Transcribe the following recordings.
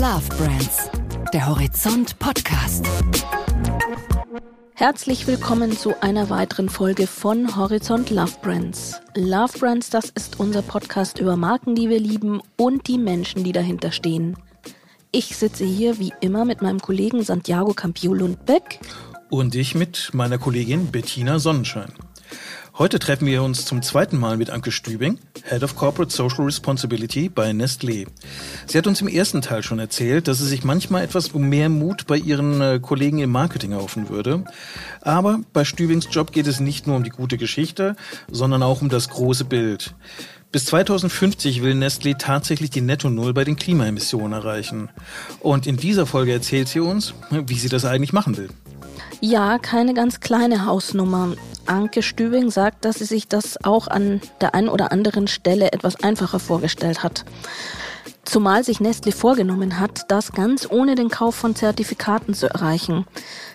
Love Brands, der Horizont Podcast. Herzlich willkommen zu einer weiteren Folge von Horizont Love Brands. Love Brands, das ist unser Podcast über Marken, die wir lieben und die Menschen, die dahinter stehen. Ich sitze hier wie immer mit meinem Kollegen Santiago Campio Lundbeck. Und ich mit meiner Kollegin Bettina Sonnenschein. Heute treffen wir uns zum zweiten Mal mit Anke Stübing, Head of Corporate Social Responsibility bei Nestlé. Sie hat uns im ersten Teil schon erzählt, dass sie sich manchmal etwas um mehr Mut bei ihren äh, Kollegen im Marketing erhoffen würde. Aber bei Stübings Job geht es nicht nur um die gute Geschichte, sondern auch um das große Bild. Bis 2050 will Nestlé tatsächlich die Netto-Null bei den Klimaemissionen erreichen. Und in dieser Folge erzählt sie uns, wie sie das eigentlich machen will. Ja, keine ganz kleine Hausnummer. Anke Stübing sagt, dass sie sich das auch an der einen oder anderen Stelle etwas einfacher vorgestellt hat. Zumal sich Nestle vorgenommen hat, das ganz ohne den Kauf von Zertifikaten zu erreichen.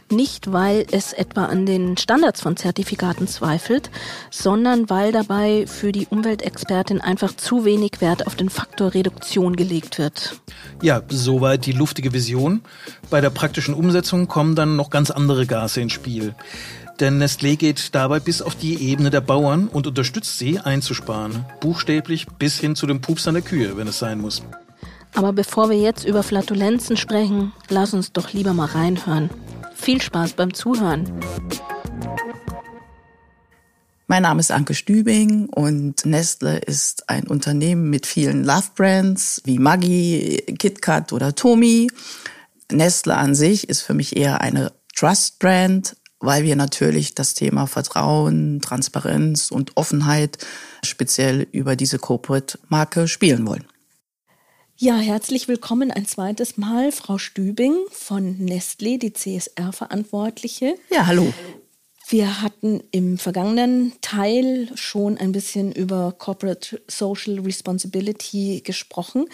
Nicht, weil es etwa an den Standards von Zertifikaten zweifelt, sondern weil dabei für die Umweltexpertin einfach zu wenig Wert auf den Faktor Reduktion gelegt wird. Ja, soweit die luftige Vision. Bei der praktischen Umsetzung kommen dann noch ganz andere Gase ins Spiel. Denn Nestlé geht dabei bis auf die Ebene der Bauern und unterstützt sie einzusparen. Buchstäblich bis hin zu dem Pups an der Kühe, wenn es sein muss. Aber bevor wir jetzt über Flatulenzen sprechen, lass uns doch lieber mal reinhören. Viel Spaß beim Zuhören. Mein Name ist Anke Stübing und Nestle ist ein Unternehmen mit vielen Love Brands wie Maggi, KitKat oder Tomi. Nestle an sich ist für mich eher eine Trust Brand, weil wir natürlich das Thema Vertrauen, Transparenz und Offenheit speziell über diese Corporate-Marke spielen wollen. Ja, herzlich willkommen ein zweites Mal, Frau Stübing von Nestlé, die CSR-Verantwortliche. Ja, hallo. Wir hatten im vergangenen Teil schon ein bisschen über Corporate Social Responsibility gesprochen.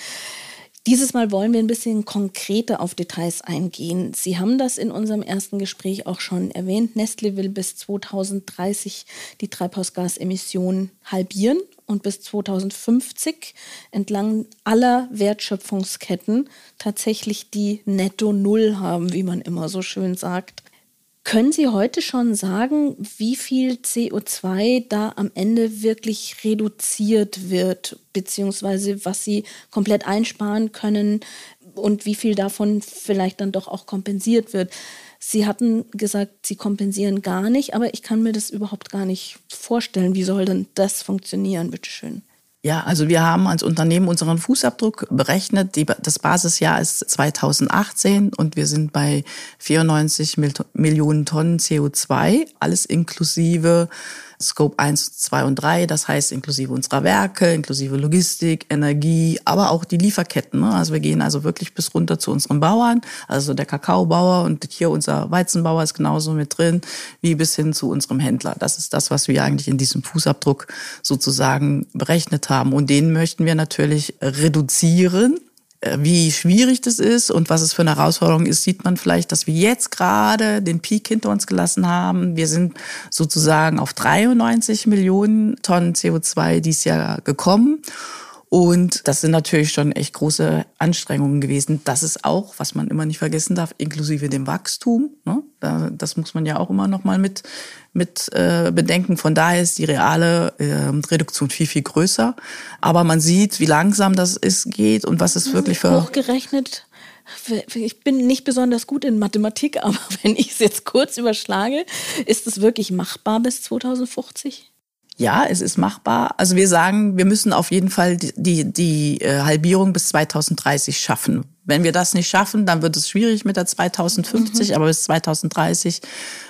Dieses Mal wollen wir ein bisschen konkreter auf Details eingehen. Sie haben das in unserem ersten Gespräch auch schon erwähnt. Nestle will bis 2030 die Treibhausgasemissionen halbieren und bis 2050 entlang aller Wertschöpfungsketten tatsächlich die Netto Null haben, wie man immer so schön sagt. Können Sie heute schon sagen, wie viel CO2 da am Ende wirklich reduziert wird, beziehungsweise was Sie komplett einsparen können und wie viel davon vielleicht dann doch auch kompensiert wird? Sie hatten gesagt, Sie kompensieren gar nicht, aber ich kann mir das überhaupt gar nicht vorstellen. Wie soll denn das funktionieren, bitteschön? Ja, also wir haben als Unternehmen unseren Fußabdruck berechnet. Die, das Basisjahr ist 2018 und wir sind bei 94 Millionen Tonnen CO2, alles inklusive Scope 1, 2 und 3, das heißt inklusive unserer Werke, inklusive Logistik, Energie, aber auch die Lieferketten. Ne? Also wir gehen also wirklich bis runter zu unseren Bauern, also der Kakaobauer und hier unser Weizenbauer ist genauso mit drin, wie bis hin zu unserem Händler. Das ist das, was wir eigentlich in diesem Fußabdruck sozusagen berechnet haben. Und den möchten wir natürlich reduzieren wie schwierig das ist und was es für eine Herausforderung ist, sieht man vielleicht, dass wir jetzt gerade den Peak hinter uns gelassen haben. Wir sind sozusagen auf 93 Millionen Tonnen CO2 dieses Jahr gekommen. Und das sind natürlich schon echt große Anstrengungen gewesen. Das ist auch, was man immer nicht vergessen darf, inklusive dem Wachstum. Ne? Das muss man ja auch immer noch mal mit, mit äh, bedenken. Von daher ist die reale äh, Reduktion viel, viel größer. Aber man sieht, wie langsam das ist, geht und was es wirklich für... Hochgerechnet ich bin nicht besonders gut in Mathematik, aber wenn ich es jetzt kurz überschlage, ist es wirklich machbar bis 2050? Ja, es ist machbar. Also wir sagen, wir müssen auf jeden Fall die, die, die äh, Halbierung bis 2030 schaffen. Wenn wir das nicht schaffen, dann wird es schwierig mit der 2050, mhm. aber bis 2030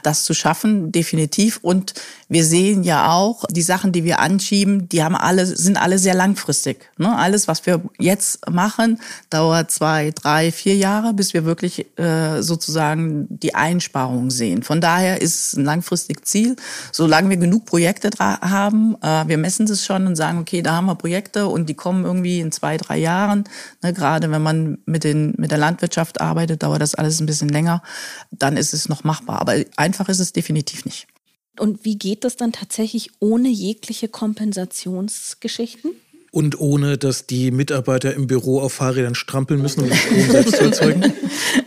das zu schaffen, definitiv. Und wir sehen ja auch, die Sachen, die wir anschieben, die haben alle, sind alle sehr langfristig. Ne? Alles, was wir jetzt machen, dauert zwei, drei, vier Jahre, bis wir wirklich äh, sozusagen die Einsparungen sehen. Von daher ist es ein langfristiges Ziel. Solange wir genug Projekte haben, äh, wir messen das schon und sagen, okay, da haben wir Projekte und die kommen irgendwie in zwei, drei Jahren. Ne? Gerade wenn man mit den, mit der Landwirtschaft arbeitet, dauert das alles ein bisschen länger, dann ist es noch machbar. Aber einfach ist es definitiv nicht. Und wie geht das dann tatsächlich ohne jegliche Kompensationsgeschichten? Und ohne, dass die Mitarbeiter im Büro auf Fahrrädern strampeln müssen, um den Strom selbst zu erzeugen?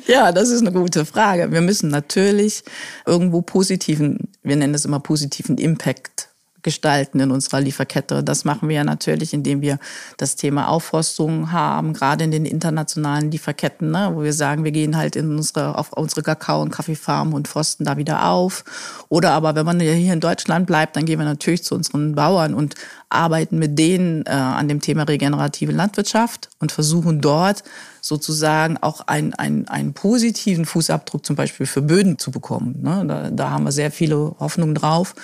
Ja, das ist eine gute Frage. Wir müssen natürlich irgendwo positiven, wir nennen es immer positiven Impact gestalten in unserer Lieferkette. Das machen wir ja natürlich, indem wir das Thema Aufforstung haben, gerade in den internationalen Lieferketten, ne, wo wir sagen, wir gehen halt in unsere, auf unsere Kakao- und Kaffeefarmen und forsten da wieder auf. Oder aber, wenn man hier in Deutschland bleibt, dann gehen wir natürlich zu unseren Bauern und arbeiten mit denen äh, an dem Thema regenerative Landwirtschaft und versuchen dort sozusagen auch einen, einen, einen positiven Fußabdruck zum Beispiel für Böden zu bekommen. Ne? Da, da haben wir sehr viele Hoffnungen drauf,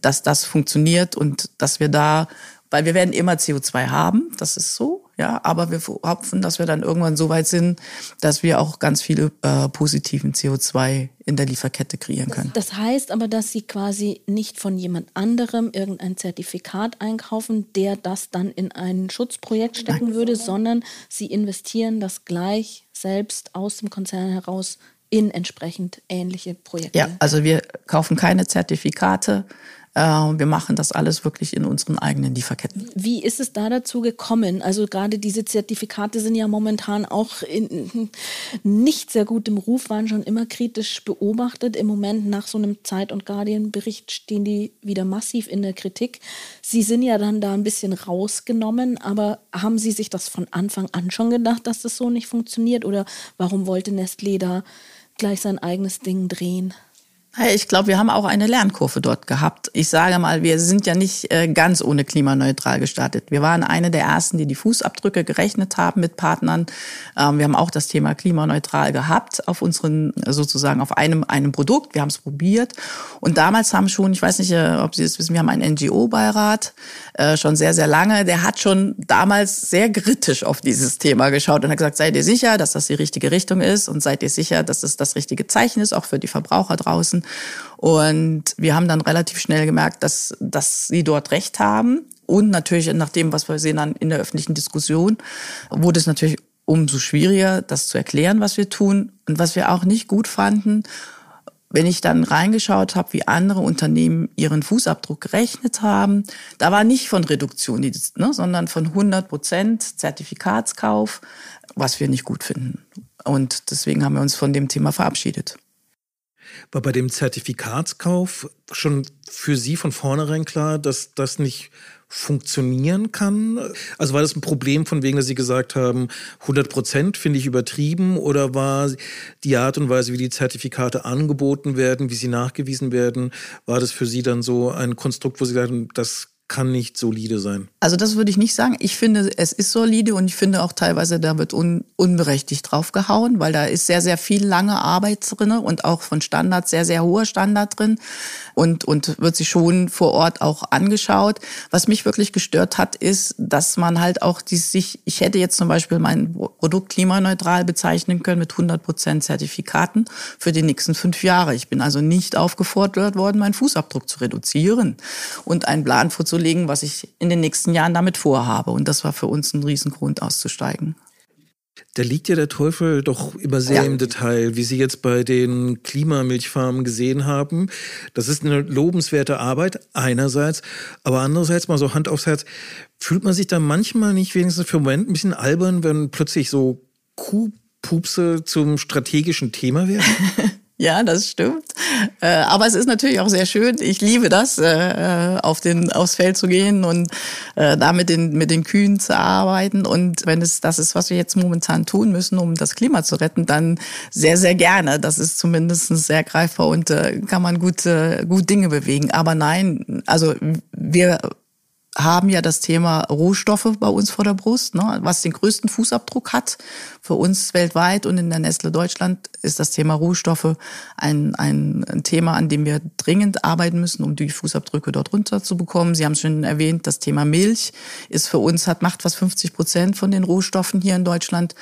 dass das funktioniert und dass wir da, weil wir werden immer CO2 haben, das ist so, ja, aber wir hoffen, dass wir dann irgendwann so weit sind, dass wir auch ganz viele äh, positiven CO2 in der Lieferkette kreieren können. Das heißt aber, dass Sie quasi nicht von jemand anderem irgendein Zertifikat einkaufen, der das dann in ein Schutzprojekt stecken Nein. würde, sondern Sie investieren das gleich selbst aus dem Konzern heraus in entsprechend ähnliche Projekte. Ja, also wir kaufen keine Zertifikate. Äh, wir machen das alles wirklich in unseren eigenen Lieferketten. Wie ist es da dazu gekommen? Also gerade diese Zertifikate sind ja momentan auch in nicht sehr gutem Ruf, waren schon immer kritisch beobachtet. Im Moment nach so einem Zeit- und Guardian-Bericht stehen die wieder massiv in der Kritik. Sie sind ja dann da ein bisschen rausgenommen, aber haben Sie sich das von Anfang an schon gedacht, dass das so nicht funktioniert? Oder warum wollte Nestlé da gleich sein eigenes Ding drehen? Ich glaube, wir haben auch eine Lernkurve dort gehabt. Ich sage mal, wir sind ja nicht äh, ganz ohne klimaneutral gestartet. Wir waren eine der ersten, die die Fußabdrücke gerechnet haben mit Partnern. Ähm, wir haben auch das Thema klimaneutral gehabt auf unseren, sozusagen auf einem, einem Produkt. Wir haben es probiert. Und damals haben schon, ich weiß nicht, äh, ob Sie das wissen, wir haben einen NGO-Beirat, äh, schon sehr, sehr lange. Der hat schon damals sehr kritisch auf dieses Thema geschaut und hat gesagt, seid ihr sicher, dass das die richtige Richtung ist? Und seid ihr sicher, dass es das richtige Zeichen ist, auch für die Verbraucher draußen? Und wir haben dann relativ schnell gemerkt, dass, dass sie dort recht haben. Und natürlich nach dem, was wir sehen dann in der öffentlichen Diskussion, wurde es natürlich umso schwieriger, das zu erklären, was wir tun. Und was wir auch nicht gut fanden, wenn ich dann reingeschaut habe, wie andere Unternehmen ihren Fußabdruck gerechnet haben, da war nicht von Reduktion, ne, sondern von 100 Prozent Zertifikatskauf, was wir nicht gut finden. Und deswegen haben wir uns von dem Thema verabschiedet. War bei dem Zertifikatskauf schon für Sie von vornherein klar, dass das nicht funktionieren kann? Also war das ein Problem von wegen, dass Sie gesagt haben, 100 Prozent finde ich übertrieben oder war die Art und Weise, wie die Zertifikate angeboten werden, wie sie nachgewiesen werden, war das für Sie dann so ein Konstrukt, wo Sie sagen, das kann nicht solide sein. Also das würde ich nicht sagen. Ich finde, es ist solide und ich finde auch teilweise, da wird un, unberechtigt draufgehauen, weil da ist sehr, sehr viel lange Arbeit drin und auch von Standards sehr, sehr hoher Standard drin und, und wird sich schon vor Ort auch angeschaut. Was mich wirklich gestört hat, ist, dass man halt auch die sich, ich hätte jetzt zum Beispiel mein Produkt klimaneutral bezeichnen können mit 100 Prozent Zertifikaten für die nächsten fünf Jahre. Ich bin also nicht aufgefordert worden, meinen Fußabdruck zu reduzieren und einen Plan zu vorzulegen, was ich in den nächsten Jahren damit vorhabe. Und das war für uns ein Riesengrund auszusteigen. Da liegt ja der Teufel doch immer sehr ja. im Detail, wie Sie jetzt bei den Klimamilchfarmen gesehen haben. Das ist eine lobenswerte Arbeit einerseits, aber andererseits mal so Hand aufs Herz, fühlt man sich da manchmal nicht wenigstens für einen Moment ein bisschen albern, wenn plötzlich so Kuhpupse zum strategischen Thema werden? Ja, das stimmt. Äh, aber es ist natürlich auch sehr schön. Ich liebe das, äh, auf den, aufs Feld zu gehen und äh, da mit den, mit den Kühen zu arbeiten. Und wenn es das ist, was wir jetzt momentan tun müssen, um das Klima zu retten, dann sehr, sehr gerne. Das ist zumindest sehr greifbar und kann man gut, gut Dinge bewegen. Aber nein, also wir haben ja das Thema Rohstoffe bei uns vor der Brust, ne, was den größten Fußabdruck hat. Für uns weltweit und in der Nestle Deutschland ist das Thema Rohstoffe ein, ein, ein Thema, an dem wir dringend arbeiten müssen, um die Fußabdrücke dort runter zu bekommen. Sie haben es schon erwähnt, das Thema Milch ist für uns, hat macht fast 50 Prozent von den Rohstoffen hier in Deutschland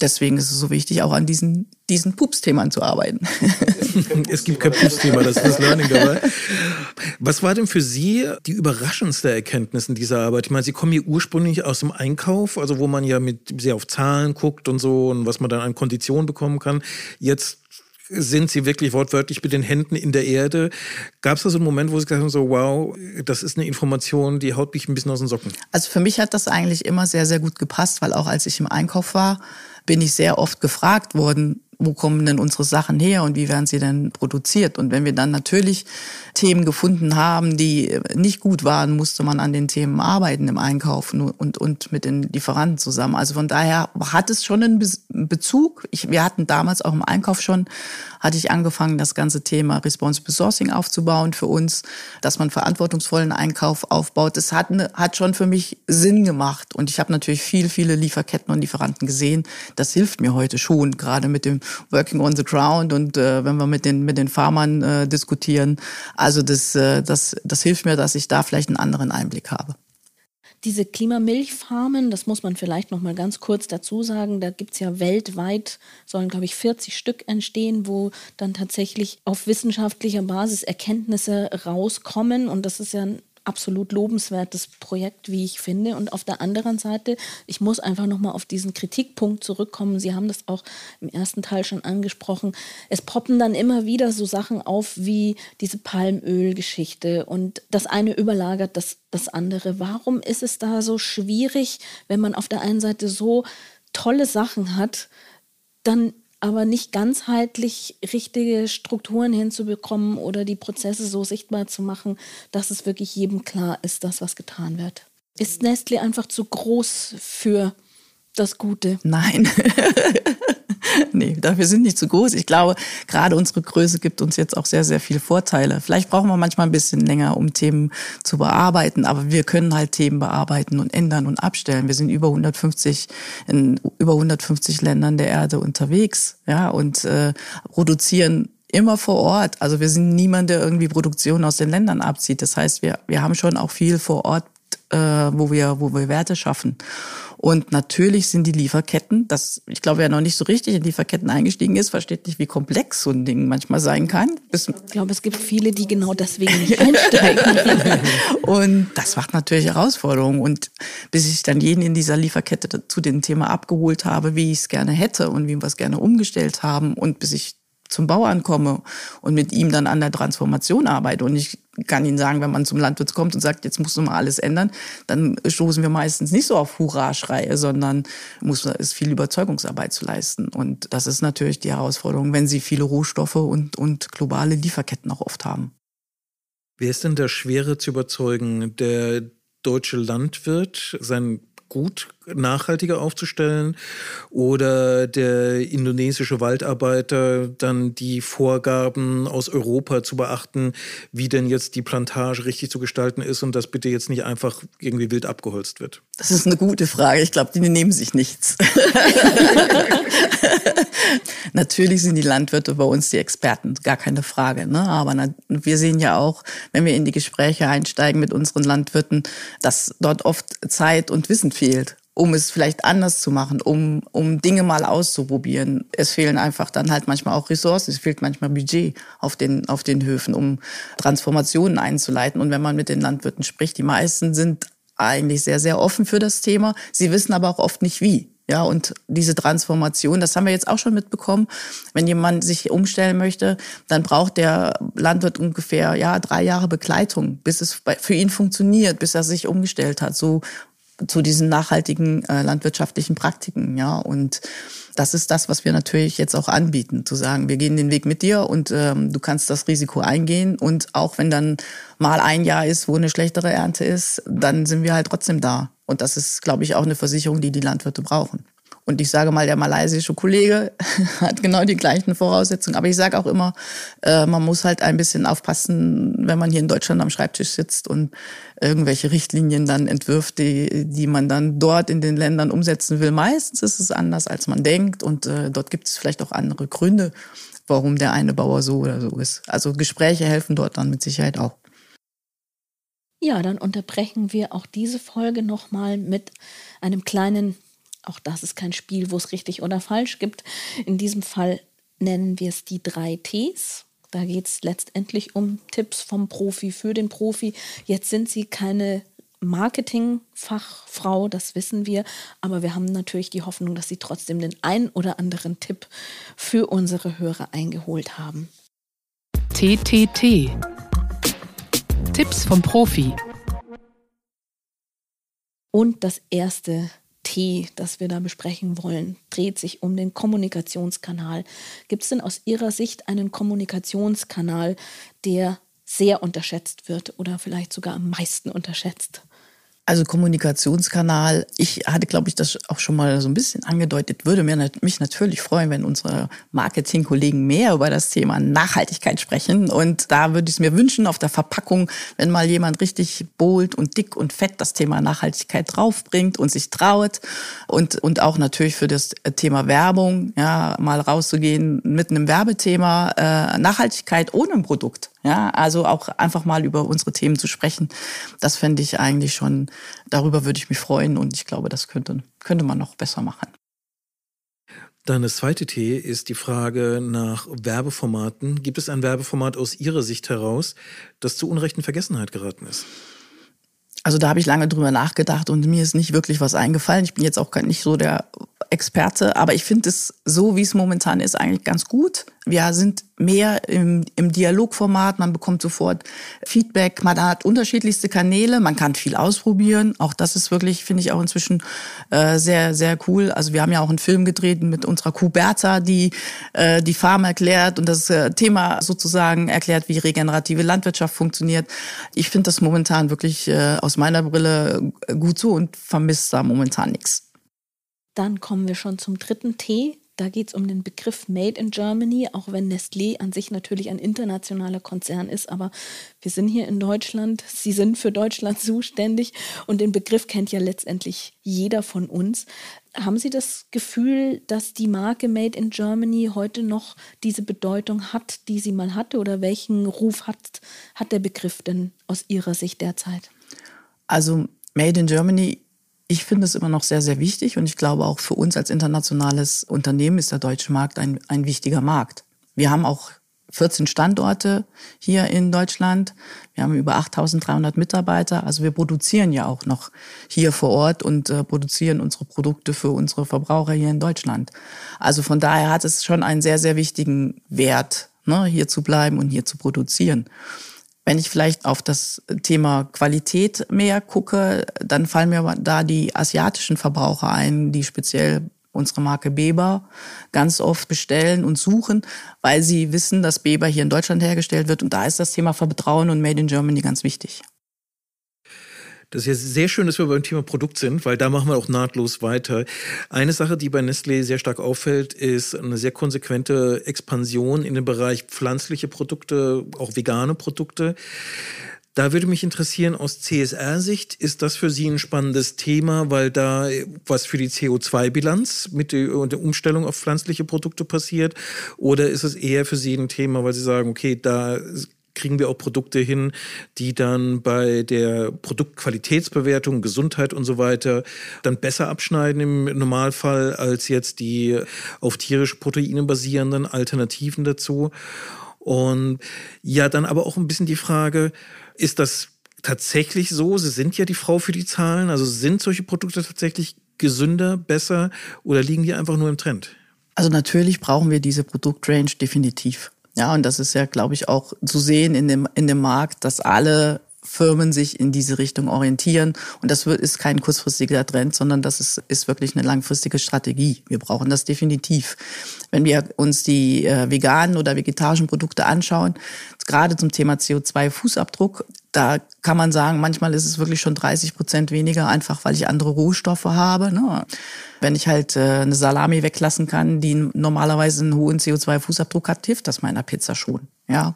deswegen ist es so wichtig, auch an diesen, diesen Pups-Themen zu arbeiten. es gibt kein Pups-Thema, das ist das Learning dabei. Was war denn für Sie die überraschendste Erkenntnis in dieser Arbeit? Ich meine, Sie kommen hier ursprünglich aus dem Einkauf, also wo man ja mit sehr auf Zahlen guckt und so und was man dann an Konditionen bekommen kann. Jetzt sind sie wirklich wortwörtlich mit den Händen in der Erde. Gab es da so einen Moment, wo sie gesagt haben, so wow, das ist eine Information, die haut mich ein bisschen aus den Socken? Also für mich hat das eigentlich immer sehr, sehr gut gepasst, weil auch als ich im Einkauf war, bin ich sehr oft gefragt worden, wo kommen denn unsere Sachen her und wie werden sie denn produziert? Und wenn wir dann natürlich Themen gefunden haben, die nicht gut waren, musste man an den Themen arbeiten im Einkauf und, und mit den Lieferanten zusammen. Also von daher hat es schon einen Bezug. Ich, wir hatten damals auch im Einkauf schon, hatte ich angefangen, das ganze Thema Responsible Sourcing aufzubauen für uns, dass man verantwortungsvollen Einkauf aufbaut. Das hat, hat schon für mich Sinn gemacht. Und ich habe natürlich viel, viele Lieferketten und Lieferanten gesehen. Das hilft mir heute schon, gerade mit dem Working on the Ground und äh, wenn wir mit den, mit den Farmern äh, diskutieren. Also das, äh, das, das hilft mir, dass ich da vielleicht einen anderen Einblick habe. Diese Klimamilchfarmen, das muss man vielleicht noch mal ganz kurz dazu sagen, da gibt es ja weltweit, sollen glaube ich 40 Stück entstehen, wo dann tatsächlich auf wissenschaftlicher Basis Erkenntnisse rauskommen. Und das ist ja ein absolut lobenswertes Projekt, wie ich finde. Und auf der anderen Seite, ich muss einfach nochmal auf diesen Kritikpunkt zurückkommen. Sie haben das auch im ersten Teil schon angesprochen. Es poppen dann immer wieder so Sachen auf wie diese Palmölgeschichte und das eine überlagert das, das andere. Warum ist es da so schwierig, wenn man auf der einen Seite so tolle Sachen hat, dann aber nicht ganzheitlich richtige Strukturen hinzubekommen oder die Prozesse so sichtbar zu machen, dass es wirklich jedem klar ist, dass was getan wird. Ist Nestle einfach zu groß für das Gute? Nein. nee, dafür sind nicht zu groß. Ich glaube, gerade unsere Größe gibt uns jetzt auch sehr, sehr viele Vorteile. Vielleicht brauchen wir manchmal ein bisschen länger, um Themen zu bearbeiten, aber wir können halt Themen bearbeiten und ändern und abstellen. Wir sind über 150 in über 150 Ländern der Erde unterwegs, ja, und äh, produzieren immer vor Ort. Also wir sind niemand, der irgendwie Produktion aus den Ländern abzieht. Das heißt, wir, wir haben schon auch viel vor Ort, äh, wo wir, wo wir Werte schaffen. Und natürlich sind die Lieferketten, das, ich glaube, wer noch nicht so richtig in Lieferketten eingestiegen ist, versteht nicht, wie komplex so ein Ding manchmal sein kann. Bis ich glaube, es gibt viele, die genau deswegen nicht einsteigen. und das macht natürlich Herausforderungen. Und bis ich dann jeden in dieser Lieferkette zu dem Thema abgeholt habe, wie ich es gerne hätte und wie wir es gerne umgestellt haben und bis ich zum Bauern komme und mit ihm dann an der Transformation arbeite. Und ich kann Ihnen sagen, wenn man zum Landwirt kommt und sagt, jetzt musst du mal alles ändern, dann stoßen wir meistens nicht so auf Hurra-Schreie, sondern muss es viel Überzeugungsarbeit zu leisten. Und das ist natürlich die Herausforderung, wenn Sie viele Rohstoffe und, und globale Lieferketten auch oft haben. Wer ist denn da schwerer zu überzeugen? Der deutsche Landwirt, sein gut nachhaltiger aufzustellen oder der indonesische Waldarbeiter dann die Vorgaben aus Europa zu beachten, wie denn jetzt die Plantage richtig zu gestalten ist und das bitte jetzt nicht einfach irgendwie wild abgeholzt wird? Das ist eine gute Frage. Ich glaube, die nehmen sich nichts. Natürlich sind die Landwirte bei uns die Experten, gar keine Frage. Ne? Aber wir sehen ja auch, wenn wir in die Gespräche einsteigen mit unseren Landwirten, dass dort oft Zeit und Wissen fehlt um es vielleicht anders zu machen, um, um Dinge mal auszuprobieren. Es fehlen einfach dann halt manchmal auch Ressourcen, es fehlt manchmal Budget auf den, auf den Höfen, um Transformationen einzuleiten. Und wenn man mit den Landwirten spricht, die meisten sind eigentlich sehr, sehr offen für das Thema. Sie wissen aber auch oft nicht wie. Ja, und diese Transformation, das haben wir jetzt auch schon mitbekommen. Wenn jemand sich umstellen möchte, dann braucht der Landwirt ungefähr, ja, drei Jahre Begleitung, bis es für ihn funktioniert, bis er sich umgestellt hat. So zu diesen nachhaltigen äh, landwirtschaftlichen Praktiken, ja. Und das ist das, was wir natürlich jetzt auch anbieten, zu sagen, wir gehen den Weg mit dir und ähm, du kannst das Risiko eingehen. Und auch wenn dann mal ein Jahr ist, wo eine schlechtere Ernte ist, dann sind wir halt trotzdem da. Und das ist, glaube ich, auch eine Versicherung, die die Landwirte brauchen. Und ich sage mal, der malaysische Kollege hat genau die gleichen Voraussetzungen. Aber ich sage auch immer, äh, man muss halt ein bisschen aufpassen, wenn man hier in Deutschland am Schreibtisch sitzt und irgendwelche Richtlinien dann entwirft, die, die man dann dort in den Ländern umsetzen will. Meistens ist es anders, als man denkt. Und äh, dort gibt es vielleicht auch andere Gründe, warum der eine Bauer so oder so ist. Also Gespräche helfen dort dann mit Sicherheit auch. Ja, dann unterbrechen wir auch diese Folge nochmal mit einem kleinen auch das ist kein Spiel, wo es richtig oder falsch gibt. In diesem Fall nennen wir es die drei Ts. Da geht es letztendlich um Tipps vom Profi für den Profi. Jetzt sind sie keine Marketingfachfrau, das wissen wir, aber wir haben natürlich die Hoffnung, dass Sie trotzdem den ein oder anderen Tipp für unsere Hörer eingeholt haben. TTT Tipps vom Profi. Und das erste T, das wir da besprechen wollen, dreht sich um den Kommunikationskanal. Gibt es denn aus Ihrer Sicht einen Kommunikationskanal, der sehr unterschätzt wird oder vielleicht sogar am meisten unterschätzt? Also Kommunikationskanal, ich hatte, glaube ich, das auch schon mal so ein bisschen angedeutet, würde mich natürlich freuen, wenn unsere Marketingkollegen mehr über das Thema Nachhaltigkeit sprechen. Und da würde ich es mir wünschen, auf der Verpackung, wenn mal jemand richtig bold und dick und fett das Thema Nachhaltigkeit draufbringt und sich traut. Und, und auch natürlich für das Thema Werbung, ja, mal rauszugehen mit einem Werbethema, äh, Nachhaltigkeit ohne ein Produkt. Ja, also auch einfach mal über unsere Themen zu sprechen. Das fände ich eigentlich schon, darüber würde ich mich freuen und ich glaube, das könnte, könnte man noch besser machen. Dann das zweite T ist die Frage nach Werbeformaten. Gibt es ein Werbeformat aus Ihrer Sicht heraus, das zu Unrecht in Vergessenheit geraten ist? Also da habe ich lange drüber nachgedacht und mir ist nicht wirklich was eingefallen. Ich bin jetzt auch nicht so der Experte, aber ich finde es so, wie es momentan ist, eigentlich ganz gut. Wir sind mehr im, im Dialogformat, man bekommt sofort Feedback, man hat unterschiedlichste Kanäle, man kann viel ausprobieren. Auch das ist wirklich, finde ich auch inzwischen äh, sehr, sehr cool. Also wir haben ja auch einen Film gedreht mit unserer Kuh Bertha, die äh, die Farm erklärt und das äh, Thema sozusagen erklärt, wie regenerative Landwirtschaft funktioniert. Ich finde das momentan wirklich äh, aus meiner Brille gut so und vermisse da momentan nichts. Dann kommen wir schon zum dritten T. Da geht es um den Begriff Made in Germany, auch wenn Nestlé an sich natürlich ein internationaler Konzern ist. Aber wir sind hier in Deutschland, Sie sind für Deutschland zuständig und den Begriff kennt ja letztendlich jeder von uns. Haben Sie das Gefühl, dass die Marke Made in Germany heute noch diese Bedeutung hat, die sie mal hatte? Oder welchen Ruf hat, hat der Begriff denn aus Ihrer Sicht derzeit? Also Made in Germany ich finde es immer noch sehr, sehr wichtig und ich glaube auch für uns als internationales Unternehmen ist der deutsche Markt ein, ein wichtiger Markt. Wir haben auch 14 Standorte hier in Deutschland. Wir haben über 8300 Mitarbeiter. Also wir produzieren ja auch noch hier vor Ort und äh, produzieren unsere Produkte für unsere Verbraucher hier in Deutschland. Also von daher hat es schon einen sehr, sehr wichtigen Wert, ne, hier zu bleiben und hier zu produzieren. Wenn ich vielleicht auf das Thema Qualität mehr gucke, dann fallen mir da die asiatischen Verbraucher ein, die speziell unsere Marke Beber ganz oft bestellen und suchen, weil sie wissen, dass Beber hier in Deutschland hergestellt wird. Und da ist das Thema Vertrauen und Made in Germany ganz wichtig. Das ist ja sehr schön, dass wir beim Thema Produkt sind, weil da machen wir auch nahtlos weiter. Eine Sache, die bei Nestlé sehr stark auffällt, ist eine sehr konsequente Expansion in den Bereich pflanzliche Produkte, auch vegane Produkte. Da würde mich interessieren, aus CSR-Sicht, ist das für Sie ein spannendes Thema, weil da was für die CO2-Bilanz mit der Umstellung auf pflanzliche Produkte passiert? Oder ist es eher für Sie ein Thema, weil Sie sagen, okay, da kriegen wir auch Produkte hin, die dann bei der Produktqualitätsbewertung, Gesundheit und so weiter dann besser abschneiden im Normalfall als jetzt die auf tierische Proteine basierenden Alternativen dazu. Und ja, dann aber auch ein bisschen die Frage, ist das tatsächlich so? Sie sind ja die Frau für die Zahlen. Also sind solche Produkte tatsächlich gesünder, besser oder liegen die einfach nur im Trend? Also natürlich brauchen wir diese Produktrange definitiv. Ja, und das ist ja, glaube ich, auch zu sehen in dem, in dem Markt, dass alle Firmen sich in diese Richtung orientieren. Und das ist kein kurzfristiger Trend, sondern das ist, ist wirklich eine langfristige Strategie. Wir brauchen das definitiv. Wenn wir uns die äh, veganen oder vegetarischen Produkte anschauen, gerade zum Thema CO2-Fußabdruck, da kann man sagen, manchmal ist es wirklich schon 30 Prozent weniger, einfach weil ich andere Rohstoffe habe. Ne? Wenn ich halt äh, eine Salami weglassen kann, die normalerweise einen hohen CO2-Fußabdruck hat, hilft das meiner Pizza schon. Ja.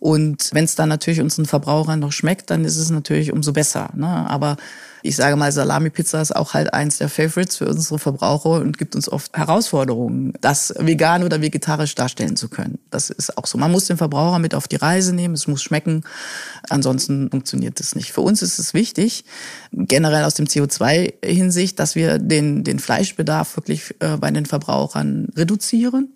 Und wenn es dann natürlich unseren Verbrauchern noch schmeckt, dann ist es natürlich umso besser. Ne? Aber ich sage mal, Salami-Pizza ist auch halt eins der Favorites für unsere Verbraucher und gibt uns oft Herausforderungen, das vegan oder vegetarisch darstellen zu können. Das ist auch so. Man muss den Verbraucher mit auf die Reise nehmen, es muss schmecken. Ansonsten funktioniert es nicht. Für uns ist es wichtig, generell aus dem CO2-Hinsicht, dass wir den, den Fleischbedarf wirklich äh, bei den Verbrauchern reduzieren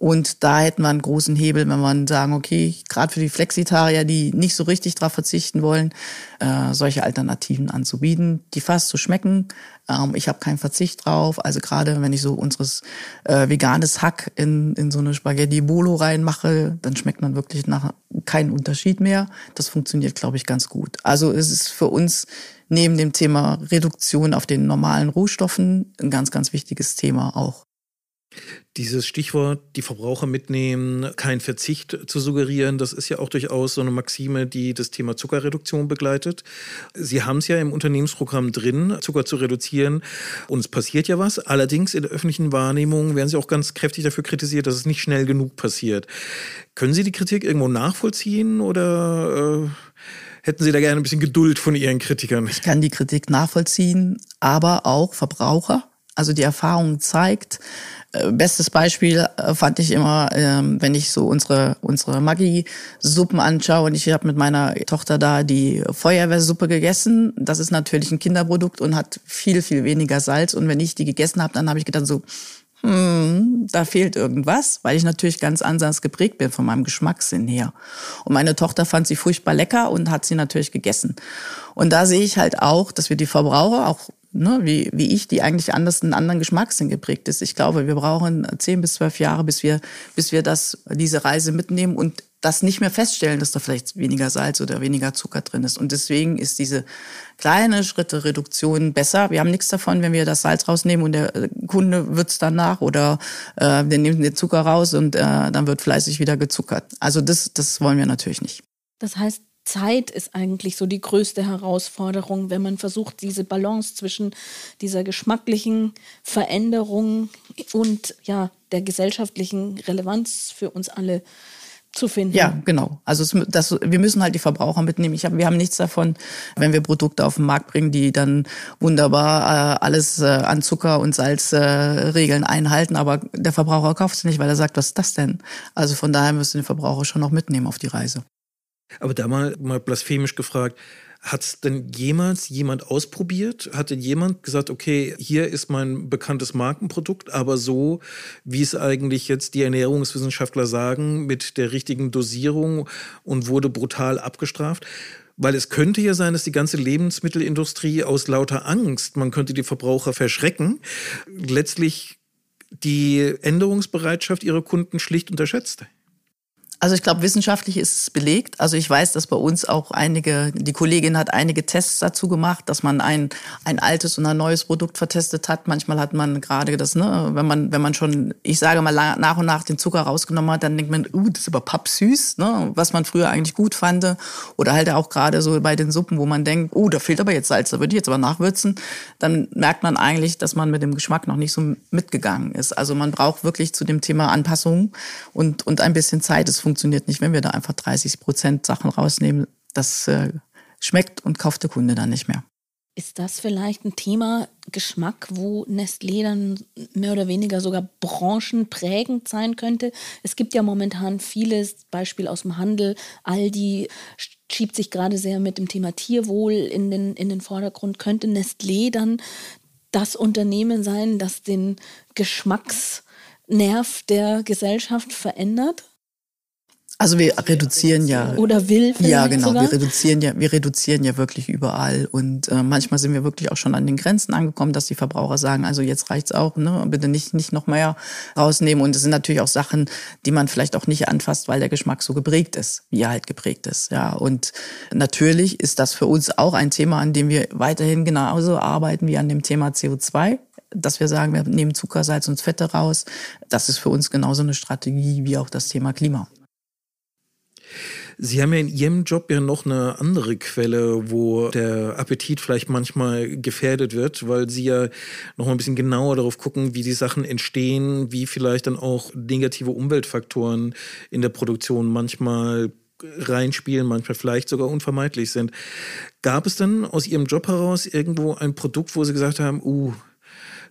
Und da hätten wir einen großen Hebel, wenn wir sagen, okay, gerade für die Flexitarier, die nicht so richtig darauf verzichten wollen, äh, solche Alternativen anzubieten, die fast so schmecken. Ähm, ich habe keinen Verzicht drauf. Also gerade wenn ich so unseres äh, veganes Hack in, in so eine Spaghetti Bolo reinmache, dann schmeckt man wirklich nach keinen Unterschied mehr. Das funktioniert, glaube ich, ganz gut. Also es ist für uns neben dem Thema Reduktion auf den normalen Rohstoffen ein ganz, ganz wichtiges Thema auch. Dieses Stichwort, die Verbraucher mitnehmen, kein Verzicht zu suggerieren, das ist ja auch durchaus so eine Maxime, die das Thema Zuckerreduktion begleitet. Sie haben es ja im Unternehmensprogramm drin, Zucker zu reduzieren. Und es passiert ja was. Allerdings in der öffentlichen Wahrnehmung werden Sie auch ganz kräftig dafür kritisiert, dass es nicht schnell genug passiert. Können Sie die Kritik irgendwo nachvollziehen oder... Äh hätten Sie da gerne ein bisschen Geduld von Ihren Kritikern? Ich kann die Kritik nachvollziehen, aber auch Verbraucher. Also die Erfahrung zeigt, bestes Beispiel äh, fand ich immer, ähm, wenn ich so unsere, unsere Maggi-Suppen anschaue und ich habe mit meiner Tochter da die Feuerwehrsuppe gegessen. Das ist natürlich ein Kinderprodukt und hat viel, viel weniger Salz. Und wenn ich die gegessen habe, dann habe ich gedacht so, hm, da fehlt irgendwas, weil ich natürlich ganz anders geprägt bin von meinem Geschmackssinn her. Und meine Tochter fand sie furchtbar lecker und hat sie natürlich gegessen. Und da sehe ich halt auch, dass wir die Verbraucher, auch ne, wie, wie ich, die eigentlich anders einen anderen Geschmackssinn geprägt ist. Ich glaube, wir brauchen zehn bis zwölf Jahre, bis wir, bis wir das, diese Reise mitnehmen und das nicht mehr feststellen, dass da vielleicht weniger Salz oder weniger Zucker drin ist. Und deswegen ist diese kleine Schritte Reduktion besser. Wir haben nichts davon, wenn wir das Salz rausnehmen und der Kunde wird's danach oder äh, wir nehmen den Zucker raus und äh, dann wird fleißig wieder gezuckert. Also das, das wollen wir natürlich nicht. Das heißt, Zeit ist eigentlich so die größte Herausforderung, wenn man versucht, diese Balance zwischen dieser geschmacklichen Veränderung und ja, der gesellschaftlichen Relevanz für uns alle zu finden. Ja, genau. Also es, das, wir müssen halt die Verbraucher mitnehmen. Ich hab, wir haben nichts davon, wenn wir Produkte auf den Markt bringen, die dann wunderbar äh, alles äh, an Zucker und Salzregeln äh, einhalten, aber der Verbraucher kauft es nicht, weil er sagt, was ist das denn? Also von daher müssen die Verbraucher schon noch mitnehmen auf die Reise. Aber da mal, mal blasphemisch gefragt, hat es denn jemals jemand ausprobiert? Hat denn jemand gesagt, okay, hier ist mein bekanntes Markenprodukt, aber so, wie es eigentlich jetzt die Ernährungswissenschaftler sagen, mit der richtigen Dosierung und wurde brutal abgestraft? Weil es könnte ja sein, dass die ganze Lebensmittelindustrie aus lauter Angst, man könnte die Verbraucher verschrecken, letztlich die Änderungsbereitschaft ihrer Kunden schlicht unterschätzt. Also ich glaube, wissenschaftlich ist es belegt. Also ich weiß, dass bei uns auch einige, die Kollegin hat einige Tests dazu gemacht, dass man ein, ein altes und ein neues Produkt vertestet hat. Manchmal hat man gerade das, ne, wenn man, wenn man schon, ich sage mal, nach und nach den Zucker rausgenommen hat, dann denkt man, uh, das ist aber pappsüß, ne, was man früher eigentlich gut fand. Oder halt auch gerade so bei den Suppen, wo man denkt, oh, da fehlt aber jetzt Salz, da würde ich jetzt aber nachwürzen. Dann merkt man eigentlich, dass man mit dem Geschmack noch nicht so mitgegangen ist. Also man braucht wirklich zu dem Thema Anpassung und, und ein bisschen Zeit. Es funktioniert nicht, wenn wir da einfach 30 Prozent Sachen rausnehmen. Das äh, schmeckt und kauft der Kunde dann nicht mehr. Ist das vielleicht ein Thema Geschmack, wo Nestlé dann mehr oder weniger sogar branchenprägend sein könnte? Es gibt ja momentan vieles, Beispiel aus dem Handel. Aldi schiebt sich gerade sehr mit dem Thema Tierwohl in den, in den Vordergrund. Könnte Nestlé dann das Unternehmen sein, das den Geschmacksnerv der Gesellschaft verändert? Also wir reduzieren ja. Oder will Ja, genau. Sogar? Wir reduzieren ja, wir reduzieren ja wirklich überall. Und äh, manchmal sind wir wirklich auch schon an den Grenzen angekommen, dass die Verbraucher sagen, also jetzt reicht's auch, ne? Bitte nicht, nicht noch mehr rausnehmen. Und es sind natürlich auch Sachen, die man vielleicht auch nicht anfasst, weil der Geschmack so geprägt ist, wie er halt geprägt ist. Ja. Und natürlich ist das für uns auch ein Thema, an dem wir weiterhin genauso arbeiten wie an dem Thema CO2 dass wir sagen, wir nehmen Zucker, Salz und Fette raus. Das ist für uns genauso eine Strategie wie auch das Thema Klima. Sie haben ja in Ihrem Job ja noch eine andere Quelle, wo der Appetit vielleicht manchmal gefährdet wird, weil Sie ja noch mal ein bisschen genauer darauf gucken, wie die Sachen entstehen, wie vielleicht dann auch negative Umweltfaktoren in der Produktion manchmal reinspielen, manchmal vielleicht sogar unvermeidlich sind. Gab es denn aus Ihrem Job heraus irgendwo ein Produkt, wo Sie gesagt haben, uh,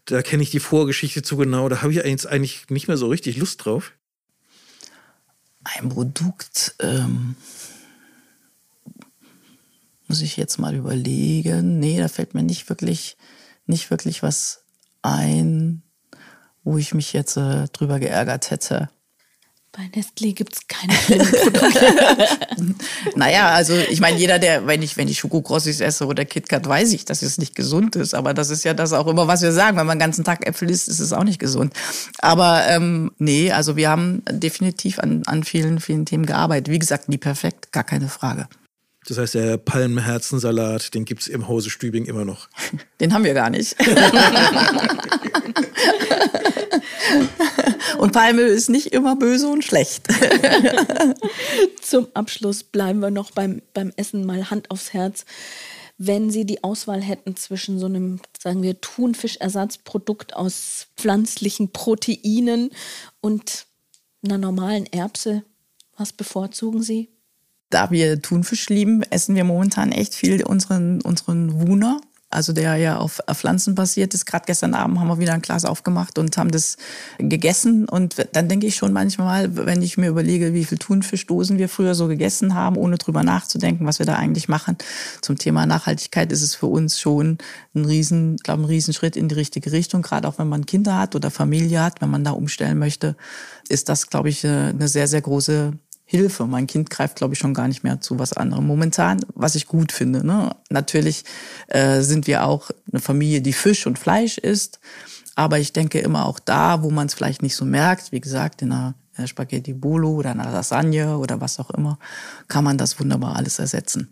da kenne ich die Vorgeschichte zu genau, da habe ich jetzt eigentlich nicht mehr so richtig Lust drauf? Ein Produkt, ähm, muss ich jetzt mal überlegen. Nee, da fällt mir nicht wirklich, nicht wirklich was ein, wo ich mich jetzt äh, drüber geärgert hätte. Bei Nestlé gibt es keine Produkte. naja, also ich meine, jeder, der, wenn ich, wenn ich Schokokrossis esse oder KitKat, weiß ich, dass es nicht gesund ist. Aber das ist ja das auch immer, was wir sagen. Wenn man den ganzen Tag Äpfel isst, ist es auch nicht gesund. Aber ähm, nee, also wir haben definitiv an, an vielen, vielen Themen gearbeitet. Wie gesagt, nie perfekt, gar keine Frage. Das heißt, der Palmherzensalat, den gibt es im Hause Stübing immer noch. Den haben wir gar nicht. und Palmöl ist nicht immer böse und schlecht. Zum Abschluss bleiben wir noch beim, beim Essen mal Hand aufs Herz. Wenn Sie die Auswahl hätten zwischen so einem, sagen wir, Thunfischersatzprodukt aus pflanzlichen Proteinen und einer normalen Erbse, was bevorzugen Sie? Da wir Thunfisch lieben, essen wir momentan echt viel unseren, unseren Wuner. Also der ja auf Pflanzen basiert ist. Gerade gestern Abend haben wir wieder ein Glas aufgemacht und haben das gegessen. Und dann denke ich schon manchmal, wenn ich mir überlege, wie viel Thunfischdosen wir früher so gegessen haben, ohne drüber nachzudenken, was wir da eigentlich machen. Zum Thema Nachhaltigkeit ist es für uns schon ein riesen, glaube ein Riesenschritt in die richtige Richtung. Gerade auch wenn man Kinder hat oder Familie hat, wenn man da umstellen möchte, ist das, glaube ich, eine sehr, sehr große Hilfe. Mein Kind greift, glaube ich, schon gar nicht mehr zu was anderem momentan, was ich gut finde. Ne? Natürlich äh, sind wir auch eine Familie, die Fisch und Fleisch isst. Aber ich denke immer auch da, wo man es vielleicht nicht so merkt, wie gesagt, in einer Spaghetti Bolo oder einer Lasagne oder was auch immer, kann man das wunderbar alles ersetzen.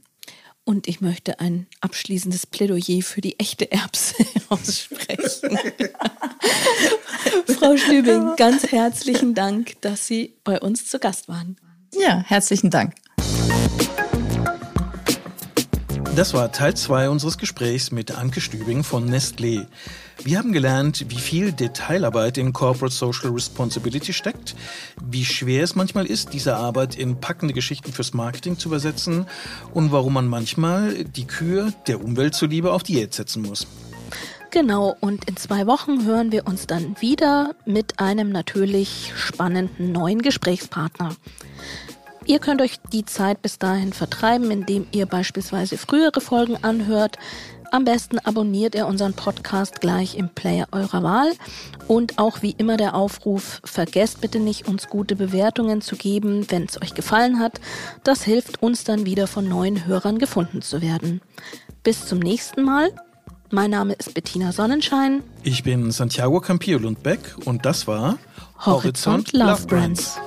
Und ich möchte ein abschließendes Plädoyer für die echte Erbse aussprechen. Frau Stübing, ganz herzlichen Dank, dass Sie bei uns zu Gast waren. Ja, herzlichen Dank. Das war Teil 2 unseres Gesprächs mit Anke Stübing von Nestlé. Wir haben gelernt, wie viel Detailarbeit in Corporate Social Responsibility steckt, wie schwer es manchmal ist, diese Arbeit in packende Geschichten fürs Marketing zu übersetzen und warum man manchmal die Kür der Umwelt zuliebe auf Diät setzen muss. Genau, und in zwei Wochen hören wir uns dann wieder mit einem natürlich spannenden neuen Gesprächspartner. Ihr könnt euch die Zeit bis dahin vertreiben, indem ihr beispielsweise frühere Folgen anhört. Am besten abonniert ihr unseren Podcast gleich im Player eurer Wahl. Und auch wie immer der Aufruf, vergesst bitte nicht, uns gute Bewertungen zu geben, wenn es euch gefallen hat. Das hilft uns dann wieder von neuen Hörern gefunden zu werden. Bis zum nächsten Mal. Mein Name ist Bettina Sonnenschein. Ich bin Santiago Campillo Lundbeck und das war Horizont, Horizont Love Brands.